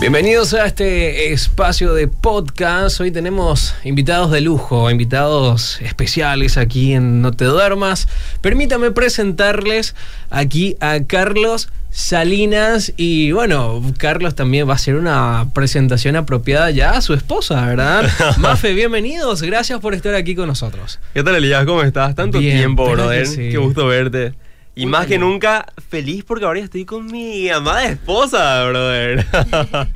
Bienvenidos a este espacio de podcast. Hoy tenemos invitados de lujo, invitados especiales aquí en No Te Duermas. Permítame presentarles aquí a Carlos Salinas y bueno, Carlos también va a hacer una presentación apropiada ya a su esposa, ¿verdad? Mafe, bienvenidos, gracias por estar aquí con nosotros. ¿Qué tal Elías? ¿Cómo estás? Tanto Bien, tiempo, brother. que sí. Qué gusto verte. Y más que nunca, feliz porque ahora estoy con mi amada esposa, brother.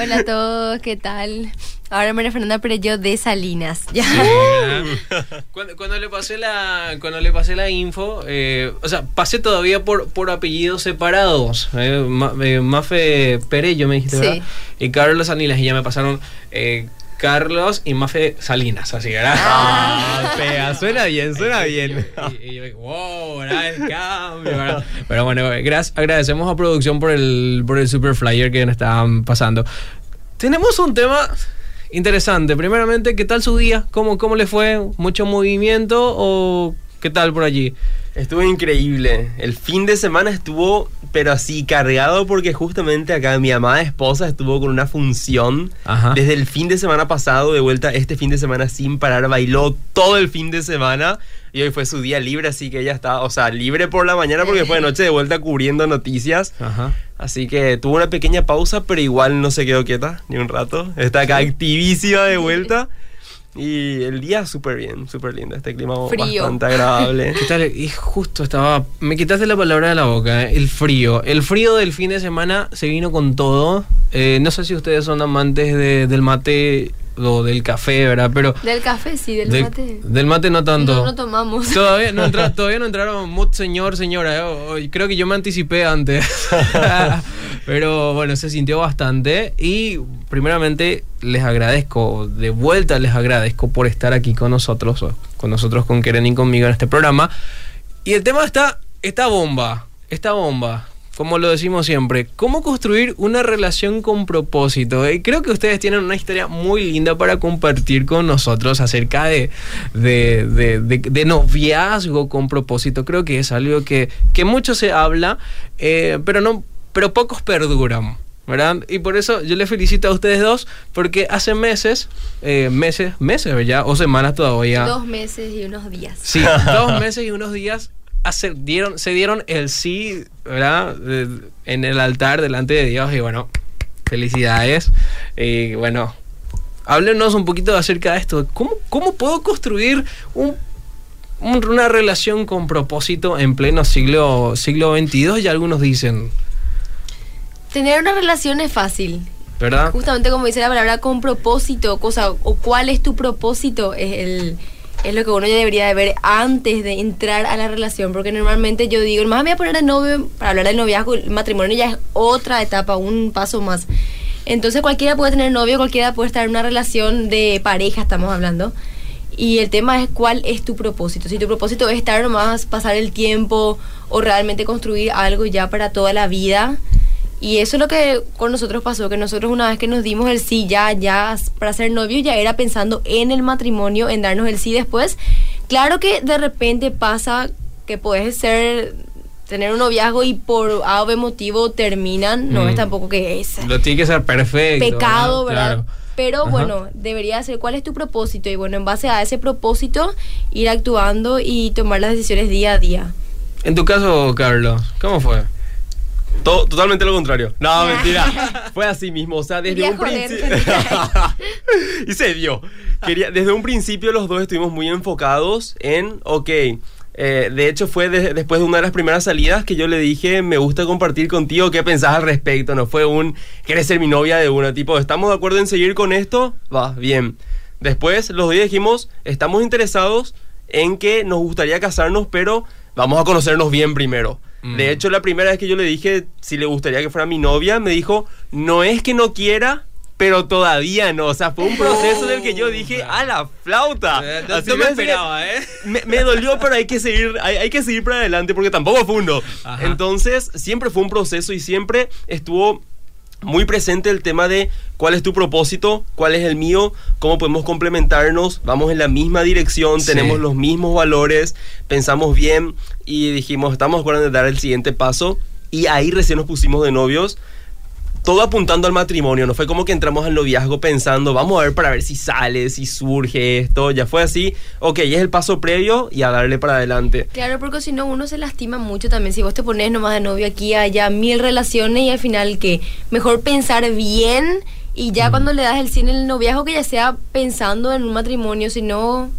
Hola a todos, ¿qué tal? Ahora María Fernanda Perello de Salinas. Ya. Cuando, cuando le pasé la cuando le pasé la info, eh, o sea, pasé todavía por, por apellidos separados. eh, Ma- eh, Mafe Perello me dijiste, Sí. ¿verdad? Y Carlos Salinas y ya me pasaron eh, Carlos y Mafe Salinas, así, ¿verdad? Ah, pega, suena bien, suena bien. Y, y yo, wow, ¿verdad? El cambio, ¿verdad? Pero bueno, gracias, agradecemos a producción por el, por el super flyer que nos estaban pasando. Tenemos un tema interesante. Primeramente, ¿qué tal su día? ¿Cómo, cómo le fue? ¿Mucho movimiento o qué tal por allí? Estuvo increíble. El fin de semana estuvo, pero así cargado porque justamente acá mi amada esposa estuvo con una función Ajá. desde el fin de semana pasado de vuelta este fin de semana sin parar, bailó todo el fin de semana y hoy fue su día libre, así que ella está, o sea, libre por la mañana porque fue de noche de vuelta cubriendo noticias. Ajá. Así que tuvo una pequeña pausa, pero igual no se quedó quieta ni un rato. Está acá activísima de vuelta. Y el día súper bien, súper lindo. Este clima Frío. bastante agradable. ¿Qué tal? Y justo estaba. Me quitaste la palabra de la boca, ¿eh? el frío. El frío del fin de semana se vino con todo. Eh, no sé si ustedes son amantes de- del mate o del café, ¿verdad? Pero. Del café, sí, del de- mate. Del mate no tanto. No, no tomamos. Todavía no, entra- todavía no entraron mood señor, señora. eh. Creo que yo me anticipé antes. Pero bueno, se sintió bastante. Y primeramente les agradezco, de vuelta les agradezco por estar aquí con nosotros, con nosotros, con Keren y conmigo en este programa. Y el tema está, esta bomba, esta bomba. Como lo decimos siempre, ¿cómo construir una relación con propósito? Eh, creo que ustedes tienen una historia muy linda para compartir con nosotros acerca de, de, de- noviazgo con propósito. Creo que es algo que, que mucho se habla, eh, pero, no, pero pocos perduran. ¿verdad? Y por eso yo les felicito a ustedes dos, porque hace meses, eh, meses, meses ya, o semanas todavía. Dos meses y unos días. Sí, dos meses y unos días dieron, se dieron el sí, ¿verdad? En el altar delante de Dios y bueno, felicidades. Y bueno, háblenos un poquito acerca de esto. ¿Cómo, cómo puedo construir un- un- una relación con propósito en pleno siglo, siglo XXII? Y algunos dicen, Tener una relación es fácil. ¿verdad? Justamente como dice la palabra con propósito, cosa, o cuál es tu propósito, es el es lo que uno ya debería de ver antes de entrar a la relación, porque normalmente yo digo, más me voy a poner de novio, para hablar del noviazgo, el matrimonio ya es otra etapa, un paso más. Entonces cualquiera puede tener novio, cualquiera puede estar en una relación de pareja, estamos hablando. Y el tema es cuál es tu propósito. Si tu propósito es estar nomás, pasar el tiempo o realmente construir algo ya para toda la vida. Y eso es lo que con nosotros pasó, que nosotros una vez que nos dimos el sí ya, ya para ser novios, ya era pensando en el matrimonio, en darnos el sí después. Claro que de repente pasa que puedes ser, tener un noviazgo y por A o B motivo terminan, no Mm. es tampoco que es Lo tiene que ser perfecto. pecado, ¿verdad? Claro. Pero Ajá. bueno, debería ser cuál es tu propósito y bueno, en base a ese propósito ir actuando y tomar las decisiones día a día. En tu caso, Carlos, ¿cómo fue? To- totalmente lo contrario. No, mentira. Fue así mismo. O sea, desde un principio. y se dio. Quería, desde un principio los dos estuvimos muy enfocados en, ok. eh, de hecho, fue de- después de una de las primeras salidas que yo le dije, me gusta compartir contigo, ¿qué pensás al respecto? No fue un, ¿quieres ser mi novia de una? Tipo, ¿estamos de acuerdo en seguir con esto? Va, bien. Después, los dos dijimos, estamos interesados en que nos gustaría casarnos, pero vamos a conocernos bien primero. Mm. De hecho, la primera vez que yo le dije si le gustaría que fuera mi novia, me dijo, no es que no quiera, pero todavía no. O sea, fue un proceso del que yo dije, a la flauta. No- Así no me esperaba, ¿eh? Me, me dolió, pero hay que seguir, hay, hay que seguir para adelante porque tampoco fue un no. Ajá. Entonces, siempre fue un proceso y siempre estuvo muy presente el tema de cuál es tu propósito, cuál es el mío, cómo podemos complementarnos, vamos en la misma dirección, Sí. tenemos los mismos valores, pensamos bien y dijimos, estamos de acuerdo en dar el siguiente paso y ahí recién nos pusimos de novios. Todo apuntando al matrimonio, no fue como que entramos al noviazgo pensando, vamos a ver para ver si sale, si surge esto, ya fue así, ok, es el paso previo y a darle para adelante. Claro, porque si no uno se lastima mucho también. Si vos te pones nomás de novio aquí, allá, mil relaciones y al final que mejor pensar bien y ya cuando le das el cine en el noviazgo que ya sea pensando en un matrimonio, si no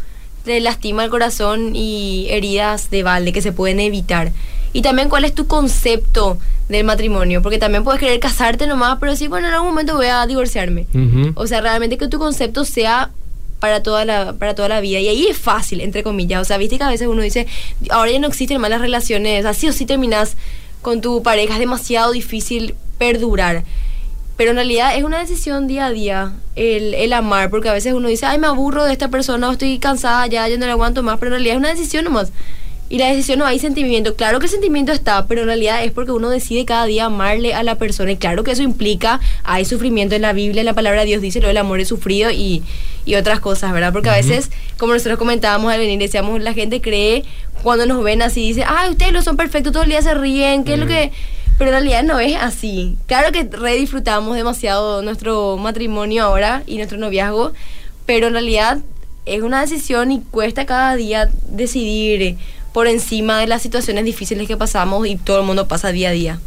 te lastima el corazón y heridas de balde que se pueden evitar. Y también cuál es tu concepto del matrimonio, porque también puedes querer casarte nomás, pero sí, bueno, en algún momento voy a divorciarme. O sea, realmente que tu concepto sea para toda la para toda la vida. Y ahí es fácil entre comillas. O sea viste que a veces uno dice ahora ya no existen malas relaciones. Así o sí terminas con tu pareja. Es demasiado difícil perdurar pero en realidad es una decisión día a día el, el amar porque a veces uno dice ay me aburro de esta persona o estoy cansada ya yo no la aguanto más pero en realidad es una decisión nomás y la decisión no hay sentimiento. Claro que el sentimiento está, pero en realidad es porque uno decide cada día amarle a la persona. Y claro que eso implica, hay sufrimiento en la Biblia, en la palabra de Dios dice lo del amor es sufrido y, y otras cosas, ¿verdad? Porque a veces, como nosotros comentábamos al venir, decíamos, la gente cree cuando nos ven así, dice, ay, ustedes lo son perfectos, todo el día se ríen, ¿qué es lo que...? Pero en realidad no es así. Claro que re disfrutamos demasiado nuestro matrimonio ahora y nuestro noviazgo, pero en realidad es una decisión y cuesta cada día decidir por encima de las situaciones difíciles que pasamos y todo el mundo pasa día a día.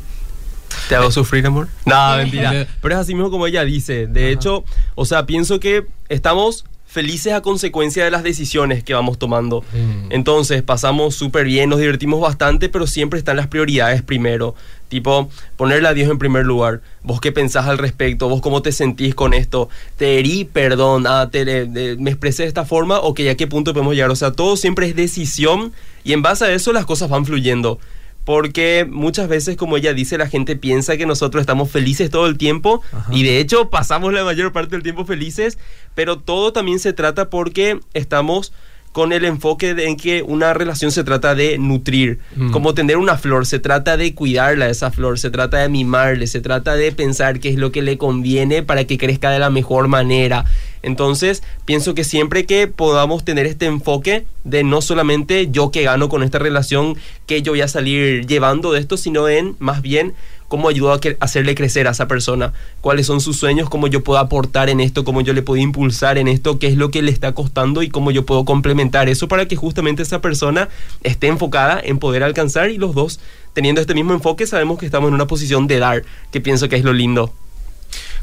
¿Te hago sufrir, amor? No, mentira. Pero es así mismo como ella dice. De Ajá. hecho, o sea, pienso que estamos felices a consecuencia de las decisiones que vamos tomando. Mm. Entonces, pasamos súper bien, nos divertimos bastante, pero siempre están las prioridades primero. Tipo, ponerle a Dios en primer lugar. Vos qué pensás al respecto, vos cómo te sentís con esto. Te herí, perdón, ah, te- de- me expresé de esta forma, ok, ¿a qué punto podemos llegar? O sea, todo siempre es decisión y en base a eso las cosas van fluyendo. Porque muchas veces, como ella dice, la gente piensa que nosotros estamos felices todo el tiempo Ajá. y de hecho pasamos la mayor parte del tiempo felices, pero todo también se trata porque estamos con el enfoque de en que una relación se trata de nutrir, Mm. como tener una flor, se trata de cuidarla esa flor, se trata de mimarle, se trata de pensar qué es lo que le conviene para que crezca de la mejor manera. Entonces, pienso que siempre que podamos tener este enfoque de no solamente yo que gano con esta relación, que yo voy a salir llevando de esto, sino en más bien cómo ayudo a hacerle crecer a esa persona, cuáles son sus sueños, cómo yo puedo aportar en esto, cómo yo le puedo impulsar en esto, qué es lo que le está costando y cómo yo puedo complementar eso para que justamente esa persona esté enfocada en poder alcanzar y los dos teniendo este mismo enfoque sabemos que estamos en una posición de dar, que pienso que es lo lindo.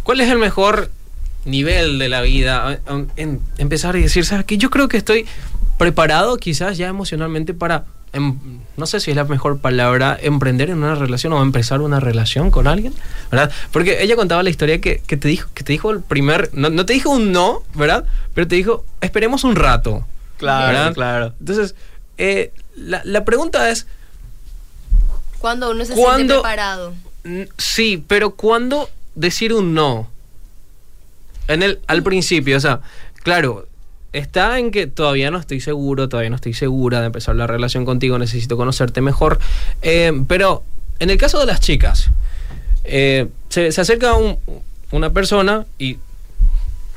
¿Cuál es el mejor nivel de la vida? En- en- empezar y decir, ¿sabes qué? Yo creo que estoy preparado quizás ya emocionalmente para, em, no sé si es la mejor palabra, emprender en una relación o empezar una relación con alguien, ¿verdad? Porque ella contaba la historia que, que te dijo, que te dijo el primer, no, no te dijo un no, ¿verdad? Pero te dijo, esperemos un rato. Claro, ¿verdad? claro. Entonces, eh, la, la pregunta es, Cuando uno se ¿Cuándo? siente preparado. Sí, pero ¿cuándo decir un no? En el, al principio, o sea, claro, está en que todavía no estoy seguro, todavía no estoy segura de empezar la relación contigo, necesito conocerte mejor. eh, pero en el caso de las chicas, eh, se, se acerca un- una persona y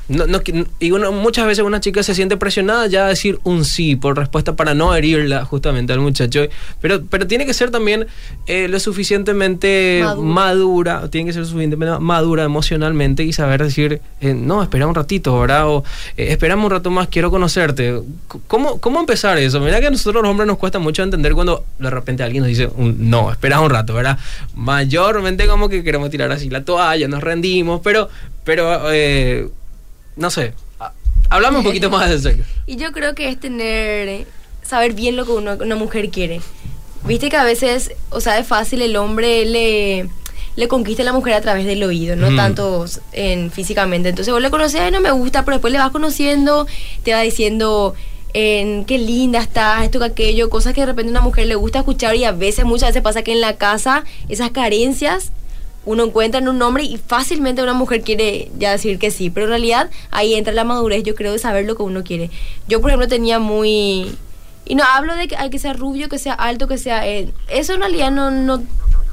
no, no y uno, muchas veces una chica se siente presionada ya a decir un sí por respuesta para no herirla justamente al muchacho. Pero, pero tiene que ser también eh, lo suficientemente Madura. madura. tiene que ser suficientemente madura emocionalmente y saber decir, eh, no, espera un ratito, ¿verdad? O eh, esperame un rato más, quiero conocerte. ¿Cómo, ¿Cómo empezar eso? Mira que a nosotros los hombres nos cuesta mucho entender cuando de repente alguien nos dice, un, no, espera un rato, ¿verdad? Mayormente como que queremos tirar así la toalla, nos rendimos, pero, pero eh, no sé. Ha- Hablame un poquito más de eso. Y yo creo que es tener, saber bien lo que uno- una mujer quiere. Viste que a veces, o sea, es fácil, el hombre le, le conquista a la mujer a través del oído, no Mm. tanto en físicamente. Entonces vos le conoces, ay, no me gusta, pero después le vas conociendo, te va diciendo en qué linda estás, esto que aquello, cosas que de repente a una mujer le gusta escuchar y a veces, muchas veces pasa que en la casa esas carencias uno encuentra en un hombre y fácilmente una mujer quiere ya decir que sí, pero en realidad ahí entra la madurez, yo creo, de saber lo que uno quiere. Yo, por ejemplo, tenía muy... Y no hablo de que hay que ser rubio, que sea alto, que sea... eh, eso en realidad no, no,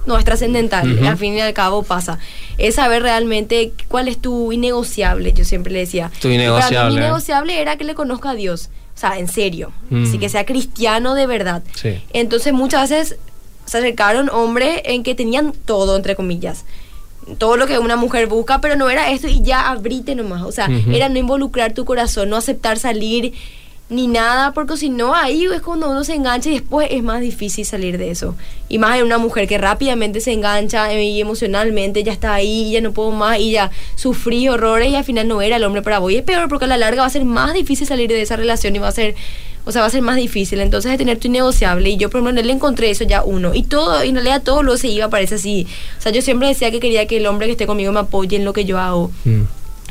no es trascendental, al fin y al cabo pasa. Es saber realmente cuál es tu innegociable, yo siempre le decía. Tu Y para mí innegociable, mi ¿eh? innegociable era que le conozca a Dios, o sea, en serio, Mm. así que sea cristiano de verdad. Sí. Entonces muchas veces se acercaron hombres en que tenían todo, entre comillas. todo lo que una mujer busca, pero no era esto y ya abrite nomás. O sea, era no involucrar tu corazón, no aceptar salir ni nada, porque si no, ahí es cuando uno se engancha y después es más difícil salir de eso. Y más en una mujer que rápidamente se engancha y emocionalmente ya está ahí, ya no puedo más, y ya sufrí horrores y al final no era el hombre para vos. Y es peor porque a la larga va a ser más difícil salir de esa relación y va a ser, o sea, va a ser más difícil. Entonces es tener tu innegociable. Y yo por lo menos en él encontré eso ya uno. Y todo, y en realidad todo lo se iba, parece así. O sea, yo siempre decía que quería que el hombre que esté conmigo me apoye en lo que yo hago Mm.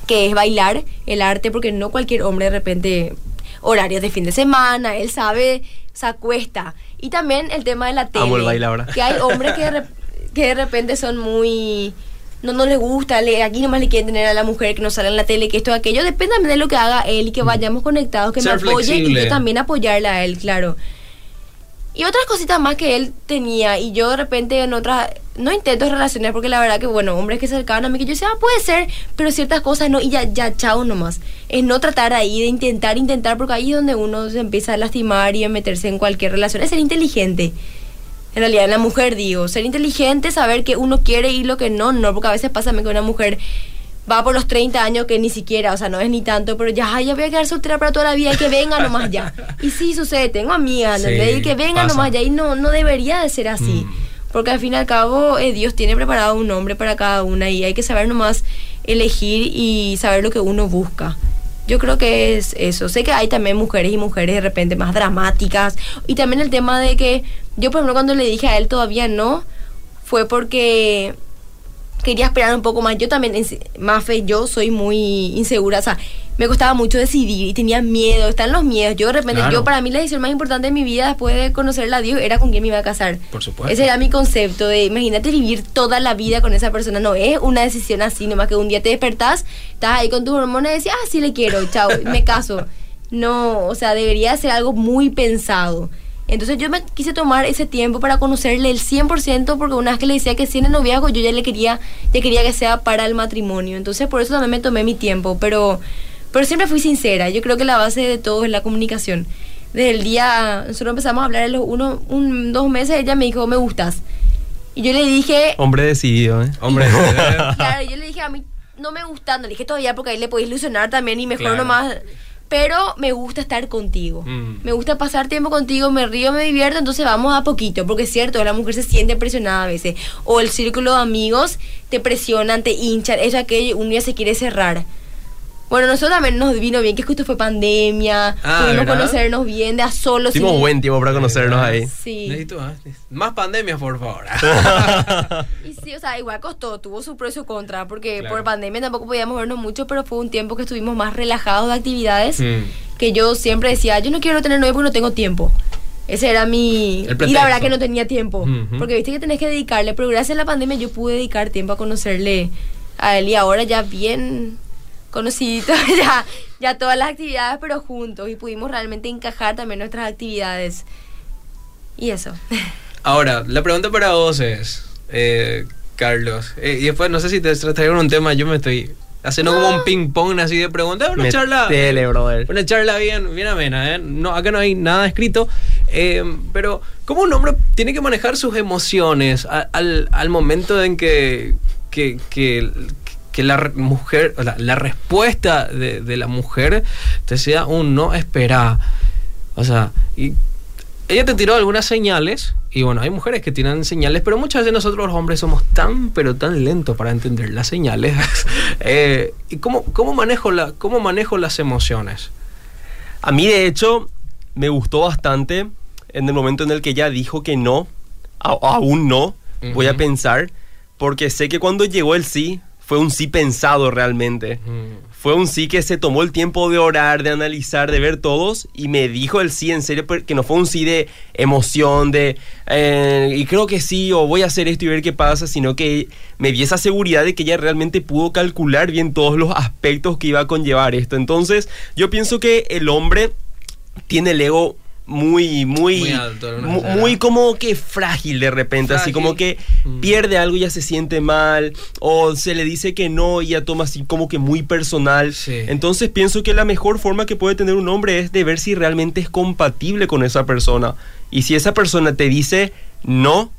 que es bailar el arte, porque no cualquier hombre de repente horarios de fin de semana, él sabe, se acuesta. Y también el tema de la tele. Amo el baile ahora. Que hay hombres que de, que de repente son muy... No, no les gusta, le, aquí nomás le quieren tener a la mujer que no sale en la tele, que esto, aquello. Depende también de lo que haga él y que vayamos conectados, que Ser me apoye y yo también apoyarle a él, claro. Y otras cositas más que él tenía. Y yo de repente en otras. No intento relaciones porque la verdad que, bueno, hombres que se acercaban a mí que yo decía, ah, puede ser, pero ciertas cosas no. Y ya, ya, chao nomás. Es no tratar ahí de intentar, intentar, porque ahí es donde uno se empieza a lastimar y a meterse en cualquier relación. Es ser inteligente. En realidad, en la mujer digo, ser inteligente, saber que uno quiere y lo que no, no, porque a veces pasa que una mujer va por los 30 años que ni siquiera, o sea, no es ni tanto, pero ya, ya voy a quedar soltera para toda la vida y que venga nomás ya. Y sí sucede, tengo amigas, Sí, ¿entendés? Y que venga pasa. nomás ya y no, no debería de ser así. Mm. Porque al fin y al cabo eh, Dios tiene preparado un hombre para cada una y hay que saber nomás elegir y saber lo que uno busca. Yo creo que es eso. Sé que hay también mujeres y mujeres de repente más dramáticas. Y también el tema de que yo, por ejemplo, cuando le dije a él todavía no, fue porque quería esperar un poco más. Yo también, sí- Mafe, yo soy muy insegura. O sea, me costaba mucho decidir y tenía miedo. Están los miedos. Yo de repente, Claro. yo para mí la decisión más importante de mi vida después de conocerla a Dios era con quién me iba a casar. Por supuesto. Ese era mi concepto de, imagínate vivir toda la vida con esa persona. No es una decisión así, nomás que un día te despertás, estás ahí con tus hormonas y decís, ah, sí le quiero, chao, me caso. No, o sea, debería ser algo muy pensado. Entonces yo me quise tomar ese tiempo para conocerle el 100% porque una vez que le decía que sí en el noviazgo yo ya le quería, ya quería que sea para el matrimonio. Entonces por eso también me tomé mi tiempo, pero, pero siempre fui sincera. Yo creo que la base de todo es la comunicación. Desde el día, nosotros empezamos a hablar a los uno, un, dos meses, ella me dijo, me gustas. Y yo le dije, Hombre decidido, ¿eh? Hombre, claro, yo le dije a mí no me gusta, no le dije todavía porque ahí le podéis ilusionar también y mejor Claro. nomás. Pero me gusta estar contigo. Mm. Me gusta pasar tiempo contigo, me río, me divierto, entonces vamos a poquito, porque es cierto, la mujer se siente presionada a veces. O el círculo de amigos te presionan, te hinchan, eso aquello, uno ya se quiere cerrar. Bueno, nosotros también nos vino bien, que justo fue pandemia, Ah, pudimos ¿verdad? conocernos bien, de a solo. Tuvimos sin- buen tiempo para conocernos ahí. Sí. Necesito más, más pandemias, por favor. Y sí, o sea, igual costó, tuvo su pro y su contra, porque Claro. por pandemia tampoco podíamos vernos mucho, pero fue un tiempo que estuvimos más relajados de actividades, Mm. que yo siempre decía, yo no quiero tener novio porque no tengo tiempo. Ese era mi... Y la verdad que no tenía tiempo, porque viste que tenés que dedicarle, pero gracias a la pandemia yo pude dedicar tiempo a conocerle a él y ahora ya bien conocidito, ya, ya todas las actividades, pero juntos, y pudimos realmente encajar también nuestras actividades. Y eso. Ahora, la pregunta para vos es, eh, Carlos, eh, y después no sé si te traigo un tema, yo me estoy haciendo como un ping pong así de preguntas, una charla, Metele, brother. una charla bien, bien amena, ¿eh? No, acá no hay nada escrito, eh, pero ¿cómo un hombre tiene que manejar sus emociones al, al momento en que, que, que, que la mujer, la, la respuesta de, de la mujer te sea un no espera? O sea, y ella te tiró algunas señales y bueno, hay mujeres que tiran señales, pero muchas veces nosotros los hombres somos tan pero tan lentos para entender las señales. Eh, ¿Y cómo, cómo, manejo la, cómo manejo las emociones? A mí, de hecho, me gustó bastante en el momento en el que ella dijo que no, a- aún no, voy a pensar, porque sé que cuando llegó el sí, fue un sí pensado realmente. Fue un sí que se tomó el tiempo de orar, de analizar, de ver todos y me dijo el sí en serio, que no fue un sí de emoción, de eh, y creo que sí, o voy a hacer esto y ver qué pasa, sino que me di esa seguridad de que ella realmente pudo calcular bien todos los aspectos que iba a conllevar esto. Entonces, yo pienso que el hombre tiene el ego muy, muy, Muy alto, como que frágil de repente, así como que Mm. pierde algo y ya se siente mal, o se le dice que no y ya toma así como que muy personal. Sí. Entonces pienso que la mejor forma que puede tener un hombre es de ver si realmente es compatible con esa persona. Y si esa persona te dice no,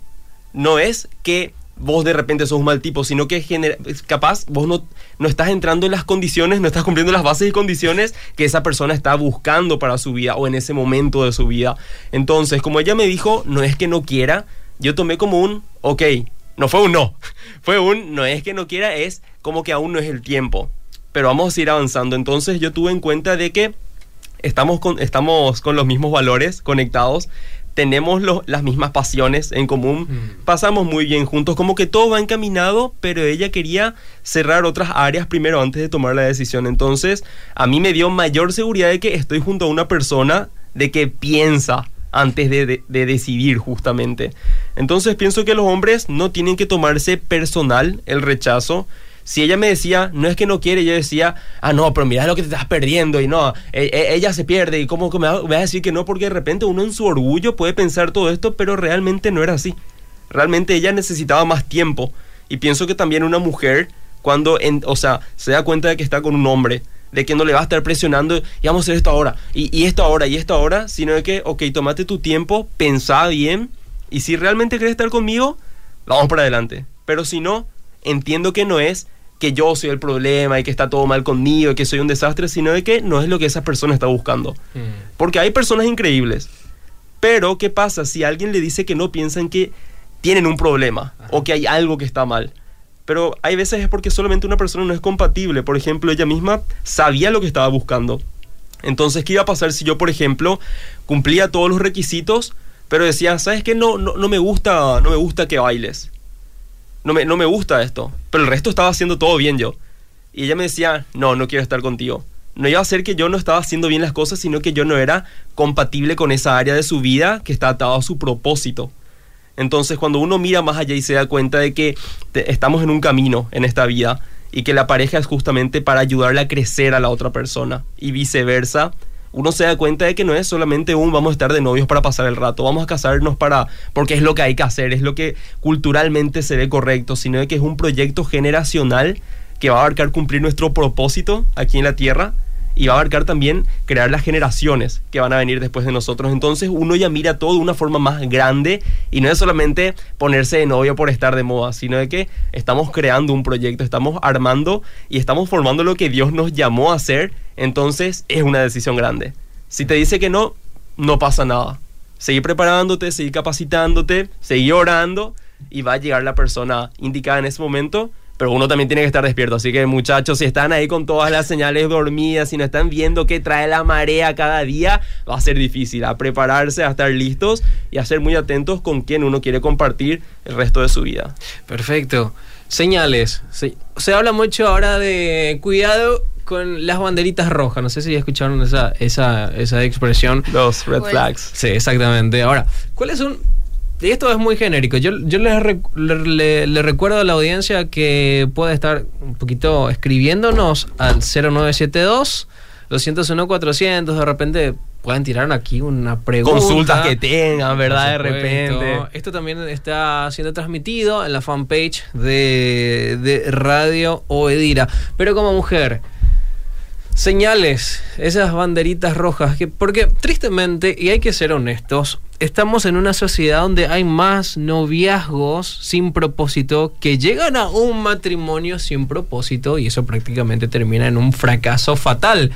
no es que vos de repente sos un mal tipo, sino que genera- capaz vos no, no estás entrando en las condiciones, no estás cumpliendo las bases y condiciones que esa persona está buscando para su vida o en ese momento de su vida. Entonces, como ella me dijo, no es que no quiera, yo tomé como un, ok, no fue un no, fue un, no es que no quiera, es como que aún no es el tiempo, pero vamos a ir avanzando. Entonces yo tuve en cuenta de que estamos con, estamos con los mismos valores conectados, tenemos lo- las mismas pasiones en común, Mm. pasamos muy bien juntos, como que todo va encaminado, pero ella quería cerrar otras áreas primero antes de tomar la decisión. Entonces, a mí me dio mayor seguridad de que estoy junto a una persona de que piensa antes de, de- de decidir justamente. Entonces pienso que los hombres no tienen que tomarse personal el rechazo. Si ella me decía, no es que no quiere, yo decía, ah, no, pero mira lo que te estás perdiendo y no, e- e- ella se pierde y cómo me va- me vas a decir que no, porque de repente uno en su orgullo puede pensar todo esto, pero realmente no era así. Realmente ella necesitaba más tiempo. Y pienso que también una mujer, cuando, en- o sea, se da cuenta de que está con un hombre, de que no le va a estar presionando y vamos a hacer esto ahora, y, y esto ahora, y esto ahora, sino de que, ok, tomate tu tiempo, pensá bien, y si realmente quieres estar conmigo, vamos para adelante. Pero si no, entiendo que no es que yo soy el problema y que está todo mal conmigo y que soy un desastre, sino de que no es lo que esa persona está buscando. Mm. Porque hay personas increíbles. Pero, ¿qué pasa si alguien le dice que no piensan que tienen un problema Ajá. o que hay algo que está mal? Pero hay veces es porque solamente una persona no es compatible. Por ejemplo, ella misma sabía lo que estaba buscando. Entonces, ¿qué iba a pasar si yo, por ejemplo, cumplía todos los requisitos, pero decía, ¿sabes qué? No, no, no me gusta, no me gusta que bailes. No me, no me gusta esto. Pero el resto estaba haciendo todo bien yo. Y ella me decía, no, no quiero estar contigo. No iba a ser que yo no estaba haciendo bien las cosas, sino que yo no era compatible con esa área de su vida que está atado a su propósito. Entonces, cuando uno mira más allá y se da cuenta de que estamos en un camino en esta vida y que la pareja es justamente para ayudarle a crecer a la otra persona y viceversa, uno se da cuenta de que no es solamente un vamos a estar de novios para pasar el rato, vamos a casarnos para porque es lo que hay que hacer, es lo que culturalmente se ve correcto, sino de que es un proyecto generacional que va a abarcar cumplir nuestro propósito aquí en la tierra y va a abarcar también crear las generaciones que van a venir después de nosotros. Entonces uno ya mira todo de una forma más grande y no es solamente ponerse de novio por estar de moda, sino de que estamos creando un proyecto, estamos armando y estamos formando lo que Dios nos llamó a hacer. Entonces es una decisión grande. Si te dice que no, no pasa nada. Seguir preparándote, seguir capacitándote, seguir orando y va a llegar la persona indicada en ese momento. Pero uno también tiene que estar despierto. Así que muchachos, si están ahí con todas las señales dormidas, si no están viendo qué trae la marea cada día, va a ser difícil. A prepararse, a estar listos y a ser muy atentos con quién uno quiere compartir el resto de su vida. Perfecto. Señales. Se, se habla mucho ahora de cuidado con las banderitas rojas. No sé si ya escucharon esa, esa, esa expresión. Los red Bueno. flags. Sí, exactamente. Ahora, ¿cuáles son? Y esto es muy genérico. Yo, yo les rec- le, recuerdo a la audiencia que puede estar un poquito escribiéndonos al 0972 201 400. De repente pueden tirar aquí una pregunta. Consultas que tengan, ¿verdad? De repente. Esto también está siendo transmitido en la fanpage de, de Radio Oedira. Pero como mujer, señales, esas banderitas rojas, que, porque tristemente, y hay que ser honestos, estamos en una sociedad donde hay más noviazgos sin propósito que llegan a un matrimonio sin propósito y eso prácticamente termina en un fracaso fatal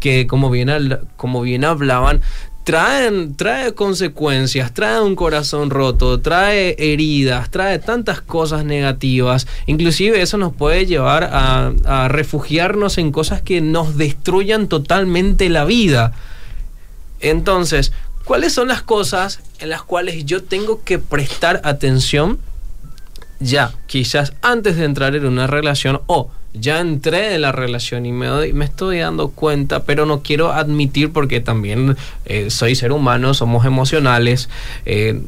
que como bien, como bien hablaban, traen, trae consecuencias, trae un corazón roto, trae heridas, trae tantas cosas negativas. Inclusive eso nos puede llevar a, refugiarnos en cosas que nos destruyan totalmente la vida. Entonces, ¿cuáles son las cosas en las cuales yo tengo que prestar atención? Ya, quizás antes de entrar en una relación o ya entré en la relación y me, doy- me estoy dando cuenta, pero no quiero admitir porque también eh, soy ser humano, somos emocionales, eh,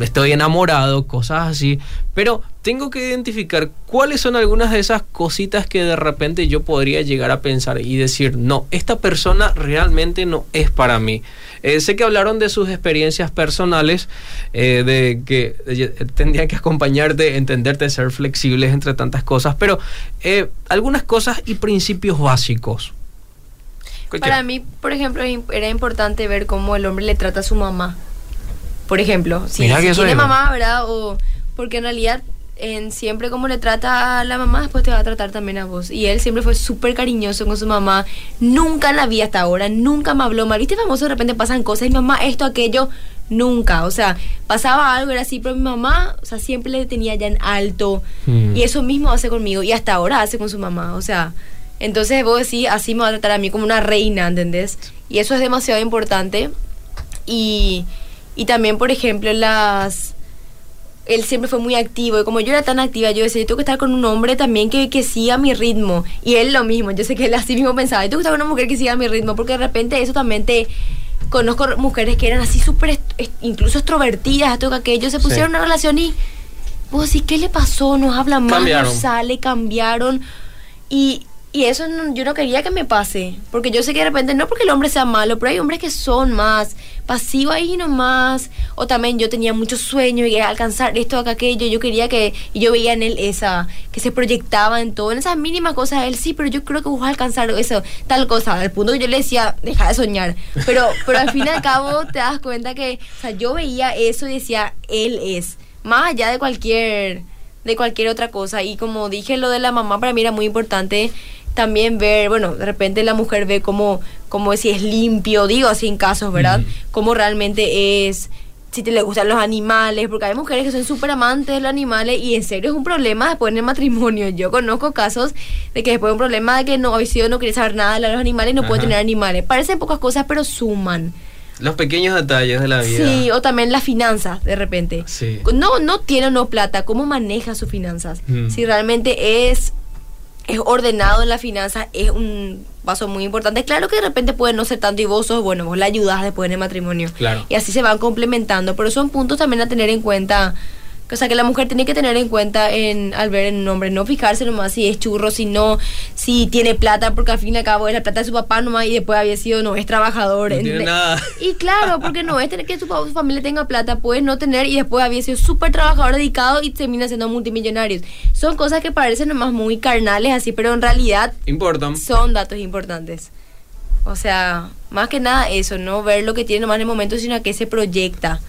estoy enamorado, cosas así, pero tengo que identificar cuáles son algunas de esas cositas que de repente yo podría llegar a pensar y decir, no, esta persona realmente no es para mí. Eh, sé que hablaron de sus experiencias personales, eh, de que eh, tendrían que acompañarte, entenderte, ser flexibles entre tantas cosas, pero eh, algunas cosas y principios básicos. Para mí, por ejemplo, era importante ver cómo el hombre le trata a su mamá. Por ejemplo, si, si tiene mamá, ¿verdad? O porque en realidad en siempre como le trata a la mamá, después te va a tratar también a vos. Y él siempre fue súper cariñoso con su mamá. Nunca la vi hasta ahora, nunca me habló mal. ¿Viste famoso? De repente pasan cosas y mamá, esto, aquello, nunca. O sea, pasaba algo, era así, pero mi mamá, o sea, siempre le tenía ya en alto. Mm. Y eso mismo hace conmigo. Y hasta ahora hace con su mamá. O sea, entonces vos decís, así me va a tratar a mí como una reina, ¿entendés? Y eso es demasiado importante. Y, y también, por ejemplo, las él siempre fue muy activo y como yo era tan activa, yo decía, yo tengo que estar con un hombre también que, que siga mi ritmo. Y él lo mismo, yo sé que él así mismo pensaba, yo tengo que estar con una mujer que siga mi ritmo, porque de repente eso también te... Conozco mujeres que eran así súper, incluso extrovertidas, esto que aquello, se pusieron en una relación y... Vos sí, ¿qué le pasó? No habla más, Cambiaron. no sale, cambiaron. Y, y eso no- yo no quería que me pase. Porque yo sé que de repente, no porque el hombre sea malo, pero hay hombres que son más pasivos ahí nomás. O también yo tenía muchos sueños y alcanzar esto, acá, aquello. Yo quería que, y yo veía en él esa, que se proyectaba en todo, en esas mínimas cosas. Él sí, pero yo creo que vos vas alcanzar eso, tal cosa. Al punto que yo le decía, deja de soñar. Pero, pero al fin y al cabo te das cuenta que, o sea, yo veía eso y decía, él es. Más allá de cualquier de cualquier otra cosa. Y como dije, lo de la mamá para mí era muy importante también ver, bueno, de repente la mujer ve cómo, cómo si es limpio, digo así en casos, ¿verdad? Cómo realmente es, si te le gustan los animales, porque hay mujeres que son súper amantes de los animales y en serio es un problema después en el matrimonio. Yo conozco casos de que después de un problema de que no ha sido, no quiere saber nada de los animales no puede Ajá. tener animales. Parecen pocas cosas, pero suman. Los pequeños detalles de la vida. Sí, o también las finanzas, de repente. Sí. No, no tiene o no plata, ¿cómo maneja sus finanzas? Mm. Si realmente es, es ordenado en la finanza, es un paso muy importante. Claro que de repente puede no ser tanto y vos sos, bueno, vos la ayudas después en el matrimonio. Claro. Y así se van complementando, pero son puntos también a tener en cuenta. O sea, que la mujer tiene que tener en cuenta en, al ver en un hombre, no fijarse nomás si es churro, si no, si tiene plata, porque al fin y al cabo es la plata de su papá nomás y después había sido, no, es trabajador. No en- tiene nada. y claro, porque no es tener que su familia tenga plata, puede no tener y después había sido súper trabajador dedicado y termina siendo multimillonarios. Son cosas que parecen nomás muy carnales así, pero en realidad Importan. son datos importantes. O sea, más que nada eso, no ver lo que tiene nomás en el momento, sino a qué se proyecta.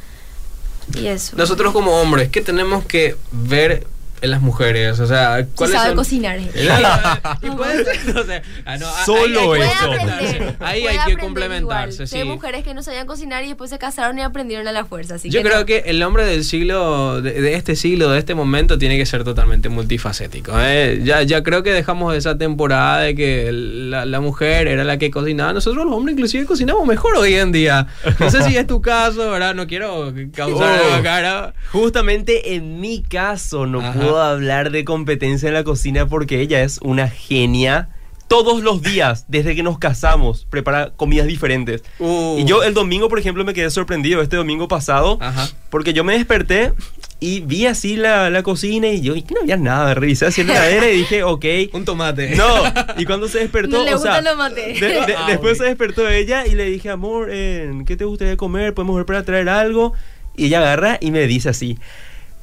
Nosotros como hombres, ¿qué tenemos que ver en las mujeres? O sea, ¿cuáles sabe son? cocinar. y puede ser, o sea, ah, no, ah, Solo ahí eso. Ahí hay que complementarse, sí. Hay mujeres que no sabían cocinar y después se casaron y aprendieron a la fuerza. Así Yo que creo no. que el hombre del siglo, de, de este siglo, de este momento, tiene que ser totalmente multifacético. ¿eh? Ya, ya creo que dejamos esa temporada de que la, la mujer era la que cocinaba. Nosotros los hombres inclusive cocinamos mejor hoy en día. No sé si es tu caso, ¿verdad? No quiero causar Oh. algo cara. Justamente en mi caso no Ajá. puedo hablar de competencia en la cocina porque ella es una genia. Todos los días, desde que nos casamos, prepara comidas diferentes. Uh. Y yo el domingo, por ejemplo, me quedé sorprendido este domingo pasado Ajá. porque yo me desperté y vi así la, la cocina y yo, y que no había nada, revisé así en la heladera y dije, ok. Un tomate. No, y cuando se despertó, No le o sea, gustan los mates. de- de- Ah, después ok. se despertó ella y le dije, amor, eh, ¿qué te gustaría comer? ¿Podemos ver para traer algo? Y ella agarra y me dice así,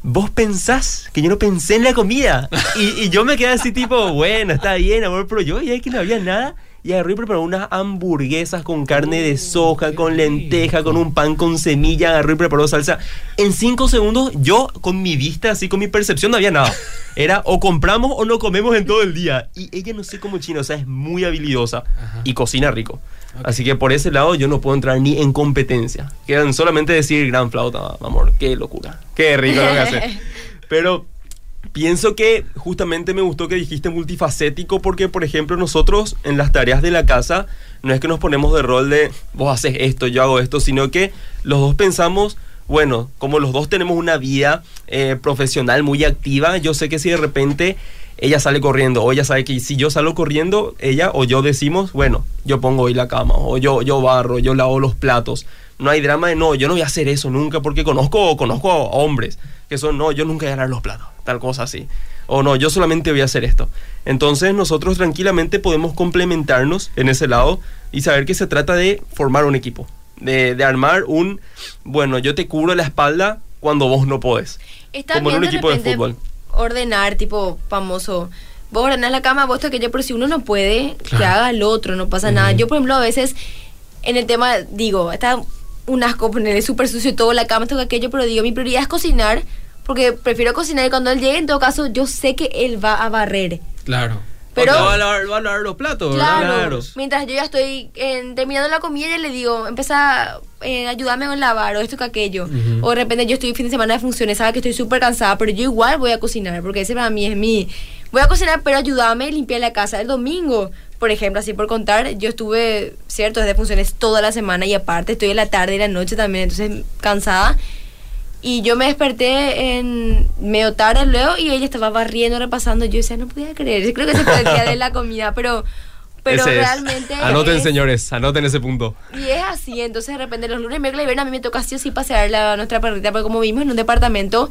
vos pensás que yo no pensé en la comida. Y, y yo me quedé así tipo, bueno, está bien, amor, pero yo ya que no había nada. Y agarré y preparó unas hamburguesas con carne de soja, qué con lenteja, con un pan con semilla, agarró y preparó salsa. En cinco segundos, yo con mi vista, así con mi percepción, no había nada. Era o compramos o no comemos en todo el día. Y ella no sé cómo chino, o sea, es muy habilidosa Ajá. y cocina rico. Así que por ese lado yo no puedo entrar ni en competencia. Quedan solamente decir gran flauta, amor, qué locura. Qué rico lo que hace. Pero pienso que justamente me gustó que dijiste multifacético porque, por ejemplo, nosotros en las tareas de la casa no es que nos ponemos de rol de vos haces esto, yo hago esto, sino que los dos pensamos, bueno, como los dos tenemos una vida eh, profesional muy activa, yo sé que si de repente ella sale corriendo o ella sabe que si yo salgo corriendo, ella o yo decimos, bueno, yo pongo hoy la cama o yo, yo barro, yo lavo los platos. No hay drama de no, yo no voy a hacer eso nunca porque conozco, conozco a hombres que son, no, yo nunca voy a lavar los platos, tal cosa así. O no, yo solamente voy a hacer esto. Entonces nosotros tranquilamente podemos complementarnos en ese lado y saber que se trata de formar un equipo. De, de armar un, bueno, yo te cubro la espalda cuando vos no podés. Está como en un equipo de repente fútbol. Ordenar, tipo famoso. Vos ordenás la cama, vos esto aquello, pero si uno no puede, que haga el otro, no pasa nada. Yo, por ejemplo, a veces en el tema, digo, está un asco ponerle súper sucio todo la cama, que aquello, pero digo, mi prioridad es cocinar. porque prefiero cocinar y cuando él llegue, en todo caso, yo sé que él va a barrer. Claro. Pero- va a lavar, va a lavar los platos, ¿verdad? Claro. Mientras yo ya estoy en- terminando la comida, ya le digo, empieza a ayudarme con lavar o esto que aquello. Ujú. O de repente yo estoy fin de semana de funciones, sabe que estoy súper cansada, pero yo igual voy a cocinar, porque ese para mí es mi... Voy a cocinar, pero ayúdame a limpiar la casa el domingo. Por ejemplo, así por contar, yo estuve, cierto, desde funciones toda la semana y aparte estoy en la tarde y la noche también, entonces cansada. Y yo me desperté en medio tarde luego y ella estaba barriendo, repasando. Yo decía, no podía creer. Yo creo que ese fue el día de la comida, pero, pero Ese es. realmente. Anoten, es- señores, anoten ese punto. Y es así, entonces de repente los lunes, miércoles y viernes a mí me toca sí o sí pasear la, nuestra perrita, porque como vivimos en un departamento,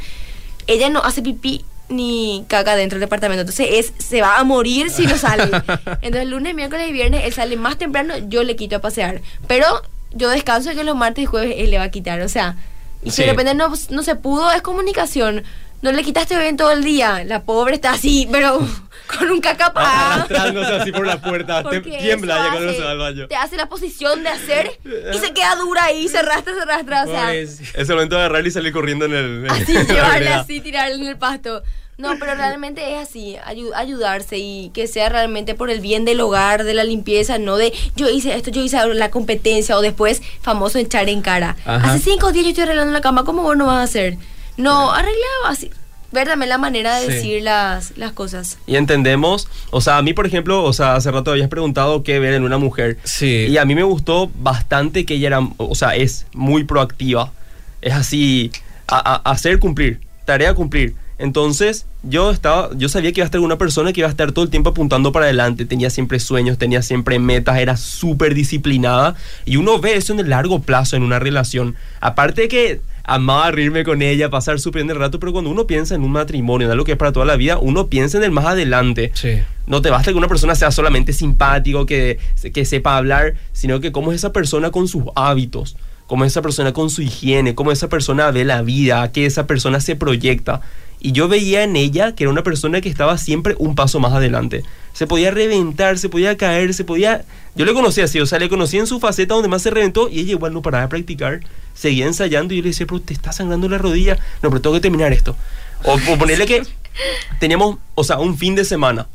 ella no hace pipí ni caca dentro del departamento, entonces es se va a morir si no sale. Entonces lunes, miércoles y viernes él sale más temprano, yo le quito a pasear, pero yo descanso que los martes y jueves él le va a quitar, o sea, y si Sí. de repente no, no se pudo, es comunicación. No le quitaste bien todo el día. La pobre está así, pero con un cacapá. Arrastrándose así por la puerta. te- tiembla ya cuando hace- se va al baño. Te hace la posición de hacer y se queda dura ahí, se arrastra, se arrastra. O sea. Es el momento de agarrar y salir corriendo en el. en así, llevarle así, tirarle en el pasto. No, pero realmente es así, ayu- ayudarse y que sea realmente por el bien del hogar, de la limpieza, no de yo hice esto, yo hice la competencia o después famoso echar en cara. Ajá. Hace cinco días yo estoy arreglando la cama, ¿cómo vos no vas a hacer? No, arreglaba así. Ver también la manera de Sí. decir las, las cosas. Y entendemos, o sea, a mí, por ejemplo, o sea, hace rato habías preguntado qué ver en una mujer. Sí. Y a mí me gustó bastante que ella era, o sea, es muy proactiva. Es así, a, a- hacer cumplir, tarea cumplir. Entonces, yo estaba, yo sabía que iba a estar una persona que iba a estar todo el tiempo apuntando para adelante, tenía siempre sueños, tenía siempre metas, era súper disciplinada. Y uno ve eso en el largo plazo en una relación. Aparte de que amaba reírme con ella, pasar súper bien el rato, pero cuando uno piensa en un matrimonio, en algo que es para toda la vida, uno piensa en el más adelante. Sí. No te basta que una persona sea solamente simpático, que, que sepa hablar, sino que cómo es esa persona con sus hábitos, cómo es esa persona con su higiene, cómo esa persona ve la vida, a qué esa persona se proyecta. Y yo veía en ella que era una persona que estaba siempre un paso más adelante. Se podía reventar, se podía caer, se podía... Yo le conocía así, o sea, le conocí en su faceta donde más se reventó y ella igual no paraba de practicar, seguía ensayando y yo le decía, pero te está sangrando la rodilla, no, pero tengo que terminar esto. O, o ponerle que teníamos, o sea, un fin de semana.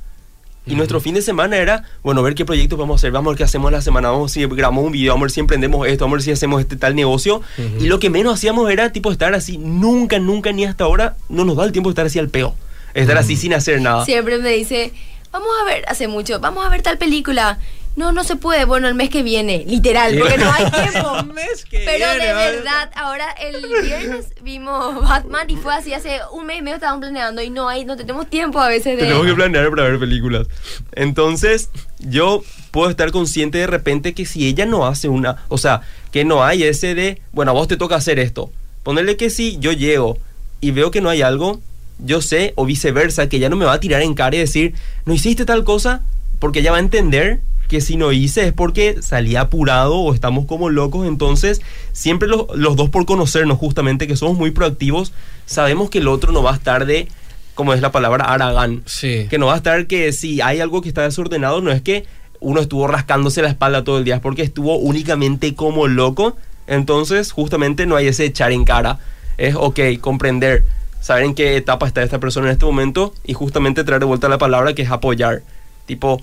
Y nuestro fin de semana era, bueno, ver qué proyectos vamos a hacer, vamos a ver qué hacemos la semana, vamos a ver si grabamos un video, vamos a ver si emprendemos esto, vamos a ver si hacemos este tal negocio. Ujú. Y lo que menos hacíamos era, tipo, estar así, nunca, nunca, ni hasta ahora, no nos da el tiempo de estar así al peo. Estar así sin hacer nada. Siempre me dice, vamos a ver, hace mucho, vamos a ver tal película. No, no se puede, bueno, el mes que viene, literal, porque no hay tiempo. Mes que Pero viene, de ¿vale? verdad, ahora el viernes vimos Batman y fue así, hace un mes y medio estaban planeando y no hay, no tenemos tiempo a veces de... Tenemos que planear para ver películas. Entonces, yo puedo estar consciente de repente que si ella no hace una, o sea, que no hay ese de, bueno, a vos te toca hacer esto. Ponerle que si yo llego y veo que no hay algo, yo sé, o viceversa, que ella no me va a tirar en cara y decir, no hiciste tal cosa, porque ella va a entender que si no hice es porque salí apurado o estamos como locos. Entonces, siempre los, los dos por conocernos justamente, que somos muy proactivos, sabemos que el otro no va a estar de, como es la palabra, aragán. Sí. Que no va a estar que si hay algo que está desordenado, no es que uno estuvo rascándose la espalda todo el día, es porque estuvo únicamente como loco. Entonces, justamente no hay ese echar en cara. Es, ok, comprender, saber en qué etapa está esta persona en este momento y justamente traer de vuelta la palabra que es apoyar. Tipo,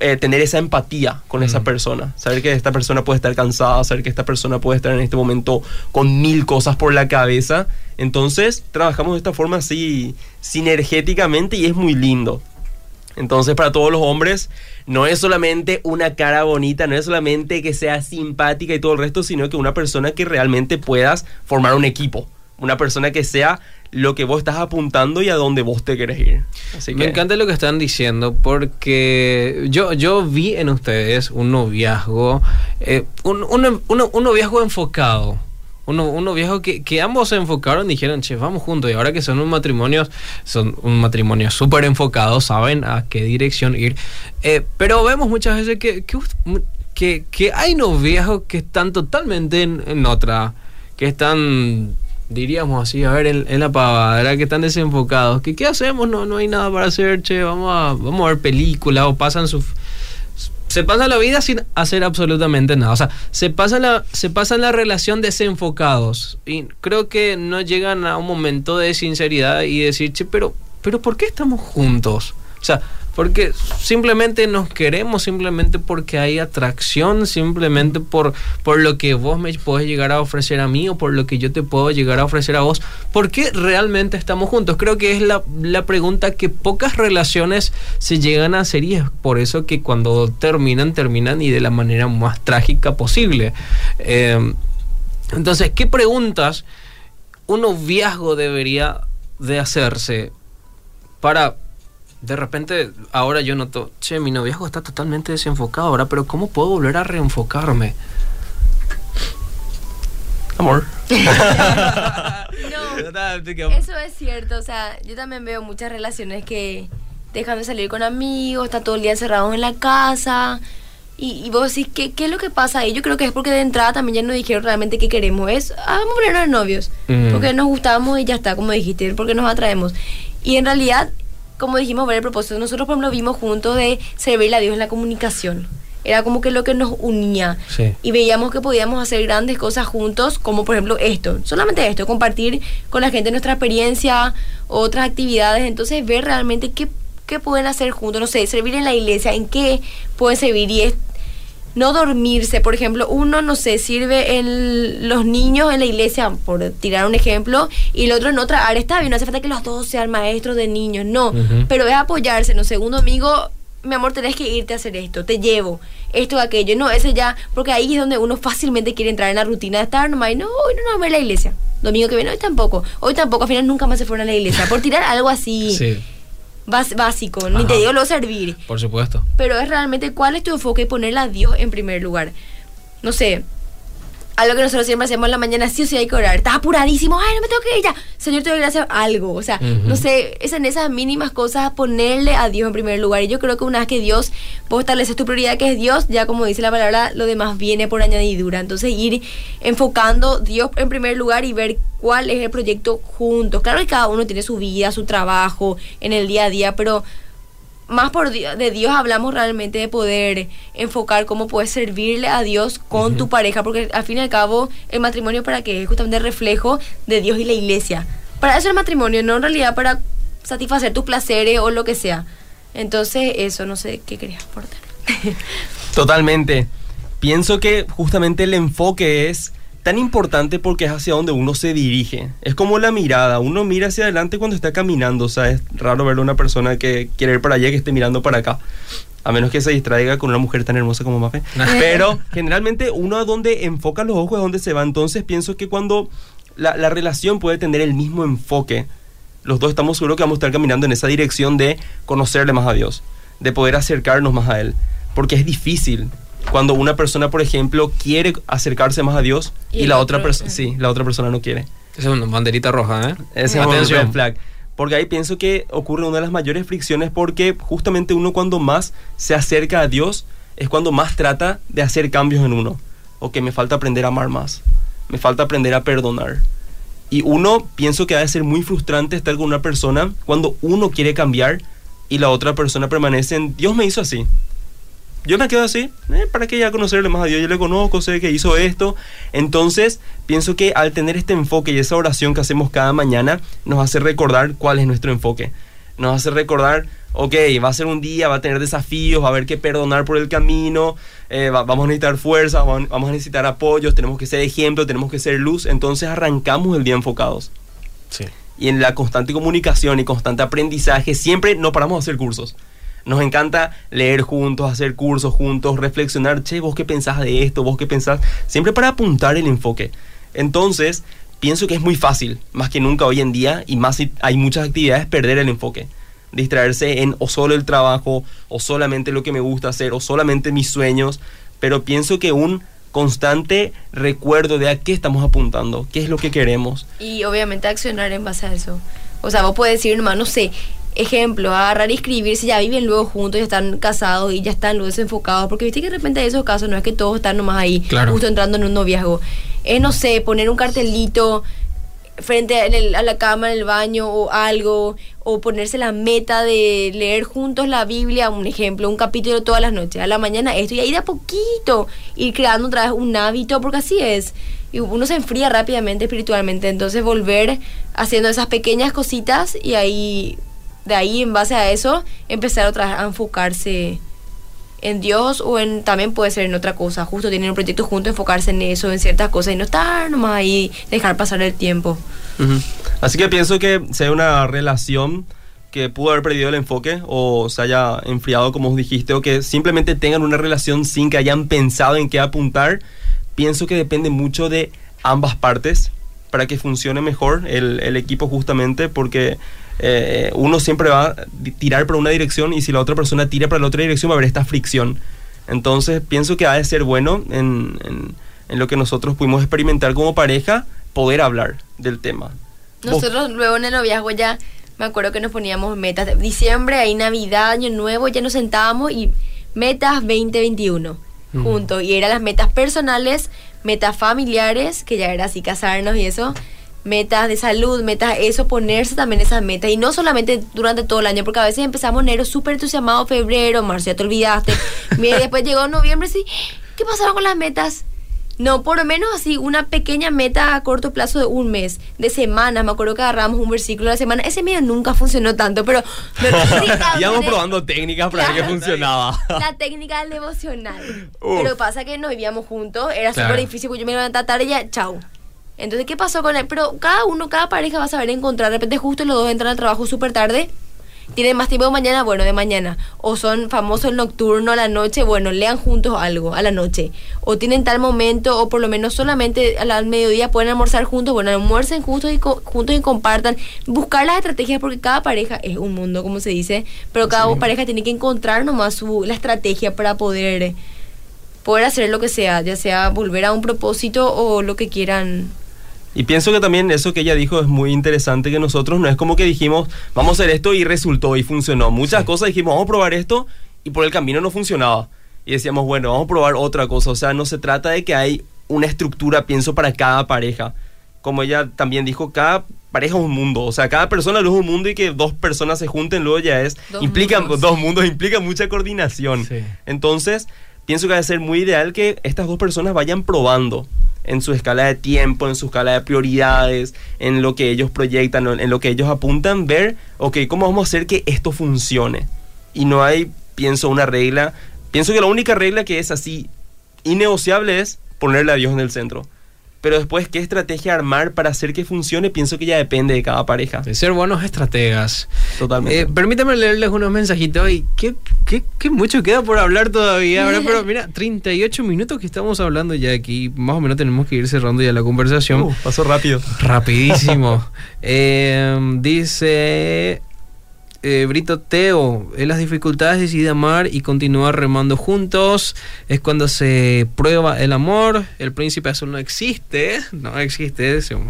eh, tener esa empatía con esa persona. Saber que esta persona puede estar cansada, saber que esta persona puede estar en este momento con mil cosas por la cabeza. Entonces, trabajamos de esta forma así, sinergéticamente y es muy lindo. Entonces, para todos los hombres, no es solamente una cara bonita, no es solamente que sea simpática y todo el resto, sino que una persona que realmente puedas formar un equipo. Una persona que sea lo que vos estás apuntando y a donde vos te querés ir. Así Me que- encanta lo que están diciendo porque yo, yo vi en ustedes un noviazgo, eh, un, un- un- un noviazgo enfocado. Un, no- un noviazgo que, que ambos se enfocaron y dijeron, che, vamos juntos. Y ahora que son un matrimonio, son un matrimonio súper enfocado, saben a qué dirección ir. Eh, pero vemos muchas veces que, que, que hay noviazgos que están totalmente en, en otra, que están diríamos así, a ver, en, en la pavadera que están desenfocados, que qué hacemos, no, no hay nada para hacer, che, vamos a, vamos a ver películas o pasan su, se pasa la vida sin hacer absolutamente nada. O sea, se pasa la, se pasa la relación desenfocados. Y creo que no llegan a un momento de sinceridad y decir, che, pero, pero ¿por qué estamos juntos? O sea, porque simplemente nos queremos, simplemente porque hay atracción, simplemente por, por lo que vos me podés llegar a ofrecer a mí o por lo que yo te puedo llegar a ofrecer a vos. ¿Por qué realmente estamos juntos? Creo que es la, la pregunta que pocas relaciones se llegan a hacer y es por eso que cuando terminan, terminan y de la manera más trágica posible. Eh, entonces, ¿qué preguntas un noviazgo debería de hacerse para de repente ahora yo noto, che, mi noviazgo está totalmente desenfocado ahora, pero ¿cómo puedo volver a reenfocarme? Amor. no, eso es cierto, o sea, yo también veo muchas relaciones que dejan de salir con amigos, está todo el día encerrados en la casa. Y, y vos decís, ¿qué, ¿qué es lo que pasa ahí? Yo creo que es porque de entrada también ya nos dijeron realmente qué queremos. Es, ah, vamos a ponernos novios. Porque nos gustamos y ya está, como dijiste, porque nos atraemos. Y en realidad como dijimos, ver el propósito. Nosotros, por ejemplo, vimos juntos de servirle a Dios en la comunicación. Era como que lo que nos unía. Y veíamos que podíamos hacer grandes cosas juntos, como por ejemplo esto. Solamente esto, compartir con la gente nuestra experiencia, otras actividades. Entonces, ver realmente qué, qué pueden hacer juntos. No sé, servir en la iglesia, en qué pueden servir. Y es, no dormirse, por ejemplo, uno, no sé, sirve en los niños en la iglesia, por tirar un ejemplo, y el otro en otra área, está bien, no hace falta que los dos sean maestros de niños, no, pero es apoyarse, no sé, un domingo, mi amor, tenés que irte a hacer esto, te llevo, esto, aquello, no, ese ya, porque ahí es donde uno fácilmente quiere entrar en la rutina de estar nomás, y no, hoy no nos vamos a la iglesia, domingo que viene, hoy tampoco, hoy tampoco, al final nunca más se fueron a la iglesia, por tirar algo así. Sí básico, ni te digo lo servir. Por supuesto. Pero es realmente cuál es tu enfoque y ponerle a Dios en primer lugar. No sé, algo que nosotros siempre hacemos en la mañana, sí o sí hay que orar. Estás apuradísimo, ay, no me tengo que ir ya. Señor, te doy gracias algo. O sea, no sé, es en esas mínimas cosas ponerle a Dios en primer lugar. Y yo creo que una vez que Dios, vos estableces tu prioridad que es Dios, ya como dice la palabra, lo demás viene por añadidura. Entonces ir enfocando Dios en primer lugar y ver cuál es el proyecto juntos. Claro que cada uno tiene su vida, su trabajo en el día a día, pero más por de Dios hablamos realmente de poder enfocar cómo puedes servirle a Dios con tu pareja, porque al fin y al cabo el matrimonio para qué es justamente el reflejo de Dios y la iglesia. Para eso el matrimonio, no en realidad para satisfacer tus placeres o lo que sea. Entonces, eso, no sé qué querías aportar. Totalmente. Pienso que justamente el enfoque es tan importante porque es hacia donde uno se dirige. Es como la mirada. Uno mira hacia adelante cuando está caminando. O sea, es raro ver a una persona que quiere ir para allá que esté mirando para acá. A menos que se distraiga con una mujer tan hermosa como Mafe. Pero generalmente uno a donde enfoca los ojos es donde se va. Entonces pienso que cuando la, la relación puede tener el mismo enfoque, los dos estamos seguros que vamos a estar caminando en esa dirección de conocerle más a Dios, de poder acercarnos más a Él. Porque es difícil cuando una persona, por ejemplo, quiere acercarse más a Dios y, la otra persona, sí, la otra persona no quiere. Esa es una banderita roja, ¿eh? Esa es una flag. Porque ahí pienso que ocurre una de las mayores fricciones porque justamente uno cuando más se acerca a Dios es cuando más trata de hacer cambios en uno. O que me falta aprender a amar más. Me falta aprender a perdonar. Y uno pienso que ha de ser muy frustrante estar con una persona cuando uno quiere cambiar y la otra persona permanece en Dios me hizo así yo me quedo así, eh, ¿para qué ya conocerle más a Dios? Yo le conozco, sé que hizo esto. Entonces, pienso que al tener este enfoque y esa oración que hacemos cada mañana, nos hace recordar cuál es nuestro enfoque. Nos hace recordar, ok, va a ser un día, va a tener desafíos, va a haber que perdonar por el camino, eh, vamos a necesitar fuerza, vamos a necesitar apoyos, tenemos que ser ejemplo, tenemos que ser luz. Entonces, arrancamos el día enfocados. Sí. Y en la constante comunicación y constante aprendizaje, siempre no paramos de hacer cursos. Nos encanta leer juntos, hacer cursos juntos, reflexionar, che, vos qué pensás de esto, vos qué pensás, siempre para apuntar el enfoque. Entonces, pienso que es muy fácil, más que nunca hoy en día, y más si hay muchas actividades, perder el enfoque. Distraerse en o solo el trabajo, o solamente lo que me gusta hacer, o solamente mis sueños, pero pienso que un constante recuerdo de a qué estamos apuntando, qué es lo que queremos. Y obviamente accionar en base a eso. O sea, vos puedes decir, hermano, no sé, ejemplo, agarrar y escribirse, ya viven luego juntos, ya están casados y ya están luego desenfocados, porque viste que de repente en esos casos no es que todos están nomás ahí, justo entrando en un noviazgo. Es, no sé, poner un cartelito frente a, el- a la cama en el baño o algo, o ponerse la meta de leer juntos la Biblia, un ejemplo, un capítulo todas las noches, a la mañana esto, y ahí de a poquito ir creando otra vez un hábito, porque así es. Y uno se enfría rápidamente espiritualmente, entonces volver haciendo esas pequeñas cositas y ahí, de ahí en base a eso, empezar otra a enfocarse en Dios o en también puede ser en otra cosa. Justo tienen un proyecto junto, enfocarse en eso, en ciertas cosas y no estar nomás ahí, dejar pasar el tiempo. Así que pienso que sea una relación que pudo haber perdido el enfoque o se haya enfriado, como vos dijiste, o que simplemente tengan una relación sin que hayan pensado en qué apuntar, pienso que depende mucho de ambas partes para que funcione mejor el, el equipo justamente porque eh, uno siempre va a tirar para una dirección y si la otra persona tira para la otra dirección va a haber esta fricción. Entonces pienso que ha de ser bueno en, en- en lo que nosotros pudimos experimentar como pareja, poder hablar del tema. Vos- Nosotros luego en el noviazgo ya me acuerdo que nos poníamos metas. de Diciembre, ahí Navidad, Año Nuevo, ya nos sentábamos y metas 2021 Ujú. juntos. Y eran las metas personales, metas familiares, que ya era así casarnos y eso. Metas de salud, metas eso, ponerse también esas metas. Y no solamente durante todo el año, porque a veces empezamos enero súper entusiasmado, febrero, marzo, ya te olvidaste. Mira, después llegó noviembre, sí, ¿qué pasaron con las metas? No, por lo menos así, una pequeña meta a corto plazo de un mes, de semana. Me acuerdo que agarramos un versículo a la semana. Ese medio nunca funcionó tanto, pero... Íbamos probando técnicas para ver Claro. que funcionaba. La técnica del devocional. Uf. Pero pasa que nos vivíamos juntos, era Claro. súper difícil, porque yo me levantaba tarde y ya, chau. Entonces, ¿qué pasó con él? Pero cada uno, cada pareja va a saber encontrar. De repente, justo los dos entran al trabajo súper tarde. Tienen más tiempo de mañana, bueno, de mañana. O son famosos el nocturno a la noche, bueno, lean juntos algo a la noche. O tienen tal momento, o por lo menos solamente al mediodía pueden almorzar juntos, bueno, almuercen juntos y, co- juntos y compartan. Buscar las estrategias, porque cada pareja es un mundo, como se dice, pero cada Sí. pareja tiene que encontrar nomás su, la estrategia para poder, poder hacer lo que sea, ya sea volver a un propósito o lo que quieran. Y pienso que también eso que ella dijo es muy interesante, que nosotros no es como que dijimos, vamos a hacer esto y resultó y funcionó. Muchas Sí. cosas dijimos, vamos a probar esto y por el camino no funcionaba. Y decíamos, bueno, vamos a probar otra cosa. O sea, no se trata de que hay una estructura, pienso, para cada pareja. Como ella también dijo, cada pareja es un mundo. O sea, cada persona es un mundo y que dos personas se junten luego ya es... Dos implica, mundos. dos mundos implica mucha coordinación. Sí. Entonces, pienso que va a ser muy ideal que estas dos personas vayan probando en su escala de tiempo, en su escala de prioridades, en lo que ellos proyectan, en lo que ellos apuntan, ver, ok, ¿cómo vamos a hacer que esto funcione? Y no hay, pienso, una regla. Pienso que la única regla que es así innegociable es ponerle a Dios en el centro. Pero después, ¿qué estrategia armar para hacer que funcione? Pienso que ya depende de cada pareja. De ser buenos estrategas. Totalmente. Eh, permítame leerles unos mensajitos y qué, qué, qué mucho queda por hablar todavía, ¿verdad? Pero mira, 38 minutos que estamos hablando ya aquí. Más o menos tenemos que ir cerrando ya la conversación. Uh, pasó rápido. Rapidísimo. Eh, dice eh, Brito Teo, en las dificultades decide amar y continuar remando juntos. Es cuando se prueba el amor. El príncipe azul no existe. No existe eso.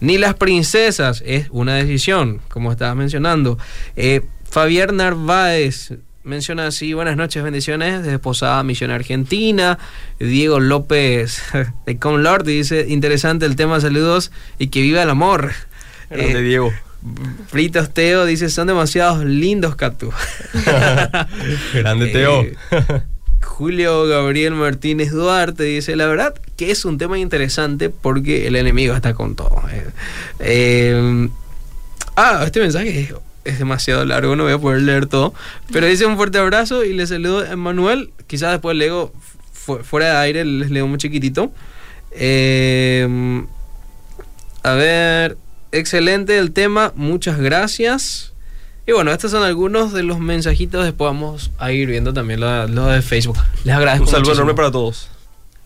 Ni las princesas. Es una decisión, como estabas mencionando. Eh, Fabián Narváez menciona así, buenas noches, bendiciones, desde Posada, Misión Argentina. Diego López de Conlord dice, interesante el tema, saludos y que viva el amor. Grande Diego. Fritos Teo dice, son demasiados lindos, Catu. Grande Eh, Teo. Julio Gabriel Martínez Duarte dice, la verdad que es un tema interesante porque el enemigo está con todo. Eh, eh, ah, este mensaje es, es demasiado largo, no voy a poder leer todo, pero dice un fuerte abrazo y le saludo a Manuel, quizás después leo fu- fuera de aire, les leo muy chiquitito. Eh, a ver, excelente el tema, muchas gracias. Y bueno, estos son algunos de los mensajitos. Después vamos a ir viendo también lo, lo de Facebook. Les agradezco. Un saludo muchísimo. enorme para todos.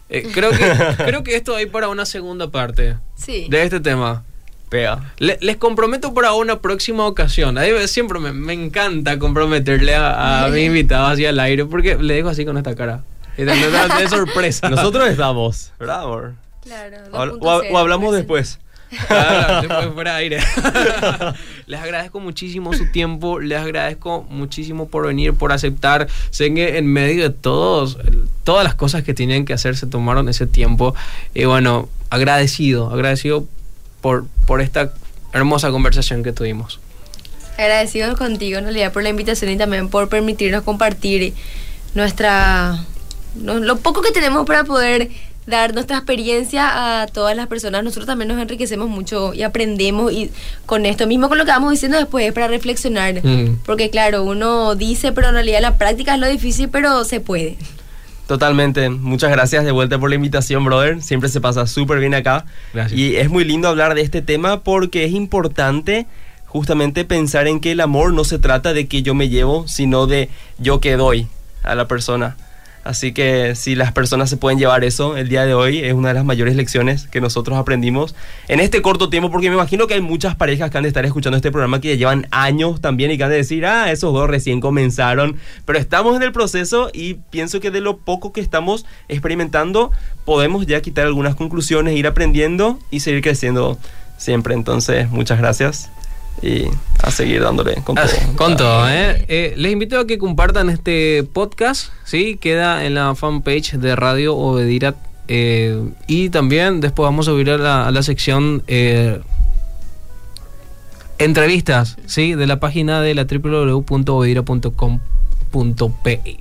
Eh, creo, que, creo que esto hay para una segunda parte Sí. de este tema. Pega. Le- les comprometo para una próxima ocasión. Ahí siempre me, me encanta comprometerle a, a mi invitado así al aire porque le dejo así con esta cara. Y de, de- de sorpresa. Nosotros estamos. Claro. O, o- 2.0, o hablamos después. Claro, después fuera de aire. les agradezco muchísimo su tiempo, les agradezco muchísimo por venir, por aceptar. Sé que en medio de todos, todas las cosas que tenían que hacer, se tomaron ese tiempo. Y bueno, agradecido, agradecido por, por esta hermosa conversación que tuvimos. Agradecidos contigo en realidad por la invitación y también por permitirnos compartir nuestra lo poco que tenemos para poder dar nuestra experiencia a todas las personas. Nosotros también nos enriquecemos mucho y aprendemos y con esto mismo con lo que vamos diciendo después es para reflexionar. Mm. Porque claro, uno dice, pero en realidad la práctica es lo difícil, pero se puede. Totalmente. Muchas gracias de vuelta por la invitación, brother. Siempre se pasa súper bien acá. Gracias. Y es muy lindo hablar de este tema porque es importante justamente pensar en que el amor no se trata de que yo me llevo, sino de yo que doy a la persona. Así que si las personas se pueden llevar eso el día de hoy, es una de las mayores lecciones que nosotros aprendimos en este corto tiempo, porque me imagino que hay muchas parejas que han de estar escuchando este programa que ya llevan años también y que han de decir, ah, esos dos recién comenzaron, pero estamos en el proceso y pienso que de lo poco que estamos experimentando, podemos ya quitar algunas conclusiones, ir aprendiendo y seguir creciendo siempre. Entonces, muchas gracias y a seguir dándole con todo. Ah, Con todo, ¿eh? Eh, Les invito a que compartan este podcast, ¿sí? Queda en la fanpage de Radio Obedirat. eh, y también después vamos a subir a la, a la sección eh, entrevistas, ¿sí? De la página de la www.obedira.com.pi.